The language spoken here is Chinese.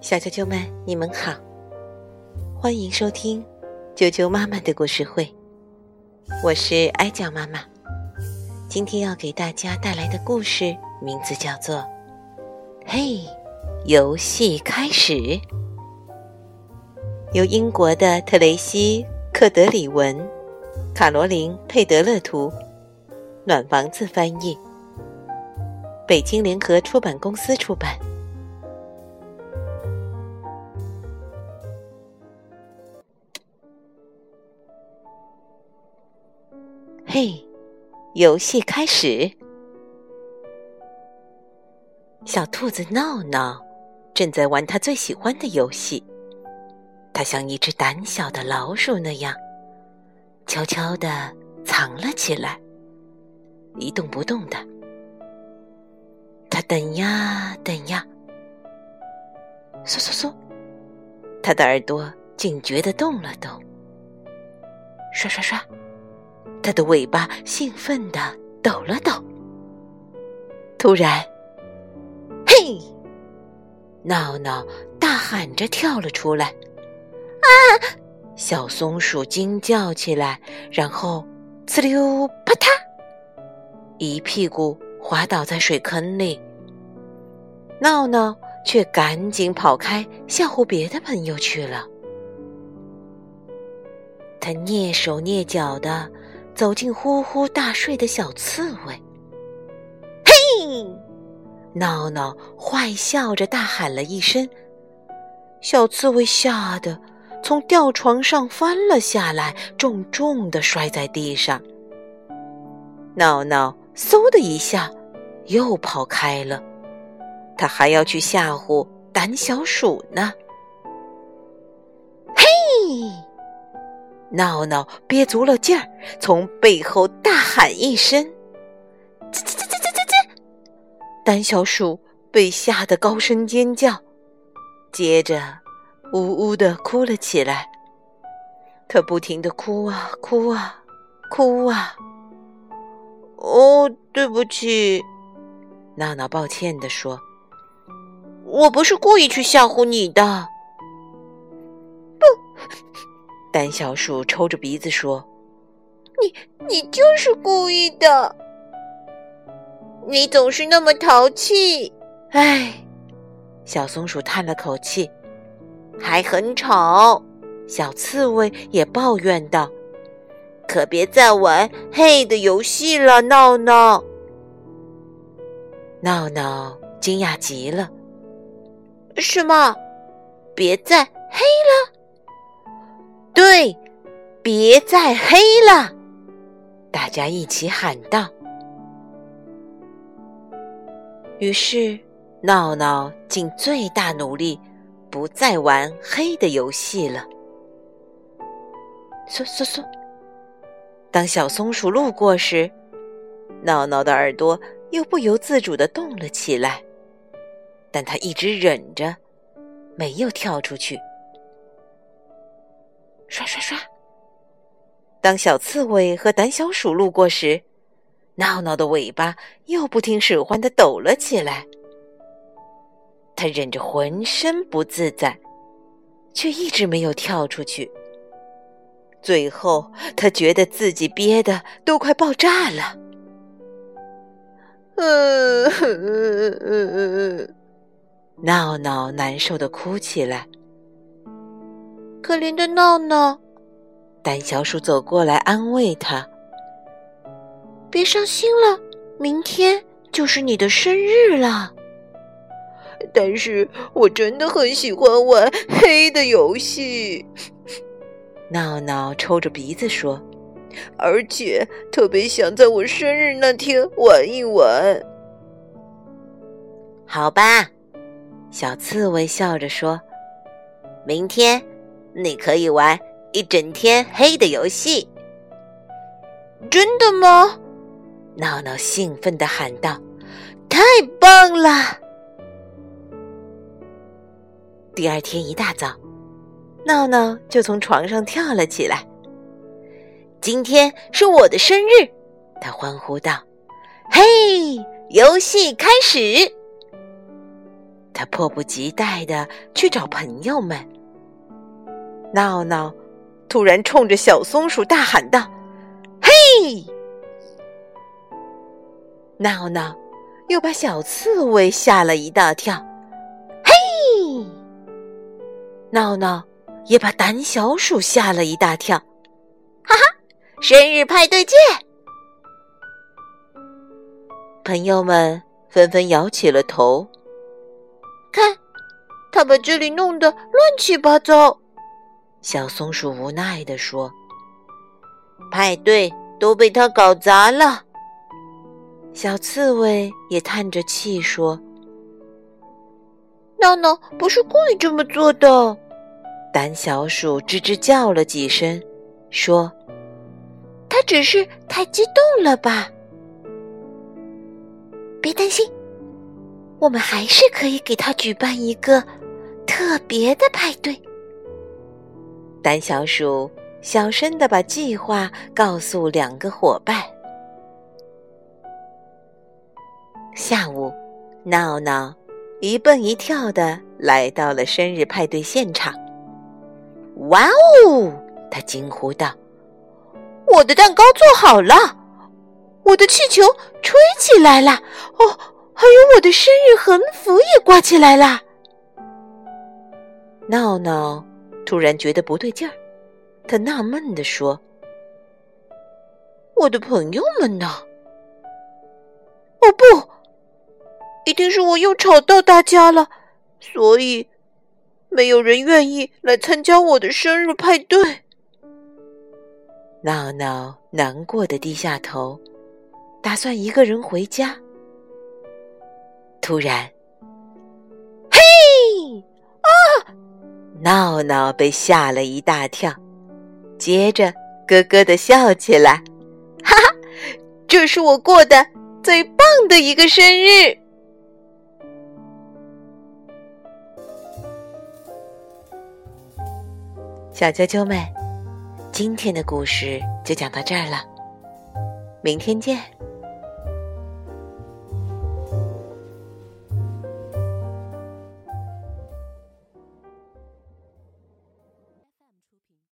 小啾啾们，你们好，欢迎收听啾啾妈妈的故事会。我是哀酱妈妈，今天要给大家带来的故事名字叫做《嘿，游戏开始》，由英国的特雷西·克德里文、卡罗琳·佩德勒图、暖房子翻译，北京联合出版公司出版。嘿，游戏开始。小兔子闹闹正在玩他最喜欢的游戏。它像一只胆小的老鼠那样，悄悄地藏了起来，一动不动的。等呀等呀，嗖嗖嗖，它的耳朵警觉地动了动，刷刷刷。它的尾巴兴奋地抖了抖。突然，嘿！闹闹大喊着跳了出来。啊！小松鼠惊叫起来，然后呲溜啪嗒，一屁股滑倒在水坑里。闹闹却赶紧跑开，吓唬别的朋友去了。他蹑手蹑脚的。走进呼呼大睡的小刺猬，嘿！闹闹坏笑着大喊了一声，小刺猬吓得从吊床上翻了下来，重重的摔在地上。闹闹嗖的一下又跑开了，他还要去吓唬胆小鼠呢。嘿！闹闹憋足了劲儿，从背后大喊一声：“吱吱吱吱吱吱吱！”胆小鼠被吓得高声尖叫，接着呜呜的哭了起来。他不停的哭啊哭啊哭啊！哦，对不起，闹闹抱歉的说：“我不是故意去吓唬你的。”不。胆小鼠抽着鼻子说：“你你就是故意的，你总是那么淘气。”哎，小松鼠叹了口气，还很吵。小刺猬也抱怨道：“可别再玩黑的游戏了，闹闹。”闹闹惊讶极了：“什么？别再黑了？”对，别再黑了！大家一起喊道。于是，闹闹尽最大努力，不再玩黑的游戏了。嗖嗖嗖！当小松鼠路过时，闹闹的耳朵又不由自主的动了起来，但他一直忍着，没有跳出去。刷刷刷！当小刺猬和胆小鼠路过时，闹闹的尾巴又不听使唤的抖了起来。他忍着浑身不自在，却一直没有跳出去。最后，他觉得自己憋的都快爆炸了。嗯，闹闹难受的哭起来。可怜的闹闹，胆小鼠走过来安慰他：“别伤心了，明天就是你的生日了。”但是我真的很喜欢玩黑的游戏，闹闹抽着鼻子说：“而且特别想在我生日那天玩一玩。”好吧，小刺猬笑着说：“明天。”你可以玩一整天黑的游戏，真的吗？闹闹兴奋的喊道：“太棒了！”第二天一大早，闹闹就从床上跳了起来。今天是我的生日，他欢呼道：“嘿，游戏开始！”他迫不及待的去找朋友们。闹闹突然冲着小松鼠大喊道：“嘿！”闹闹又把小刺猬吓了一大跳。嘿！闹闹也把胆小鼠吓了一大跳。哈哈，生日派对见！朋友们纷纷摇起了头。看，他把这里弄得乱七八糟。小松鼠无奈地说：“派对都被他搞砸了。”小刺猬也叹着气说：“闹闹不是故意这么做的。”胆小鼠吱吱叫了几声，说：“他只是太激动了吧。”别担心，我们还是可以给他举办一个特别的派对。胆小鼠小声的把计划告诉两个伙伴。下午，闹闹一蹦一跳的来到了生日派对现场。哇哦！他惊呼道：“我的蛋糕做好了！”我的气球吹起来了，哦，还有我的生日横幅也挂起来了。闹闹突然觉得不对劲儿，他纳闷地说：“我的朋友们呢？”哦不，一定是我又吵到大家了，所以没有人愿意来参加我的生日派对。闹闹难过的低下头。打算一个人回家，突然，嘿啊！闹闹被吓了一大跳，接着咯咯的笑起来，哈哈，这是我过的最棒的一个生日。小啾啾们，今天的故事就讲到这儿了，明天见。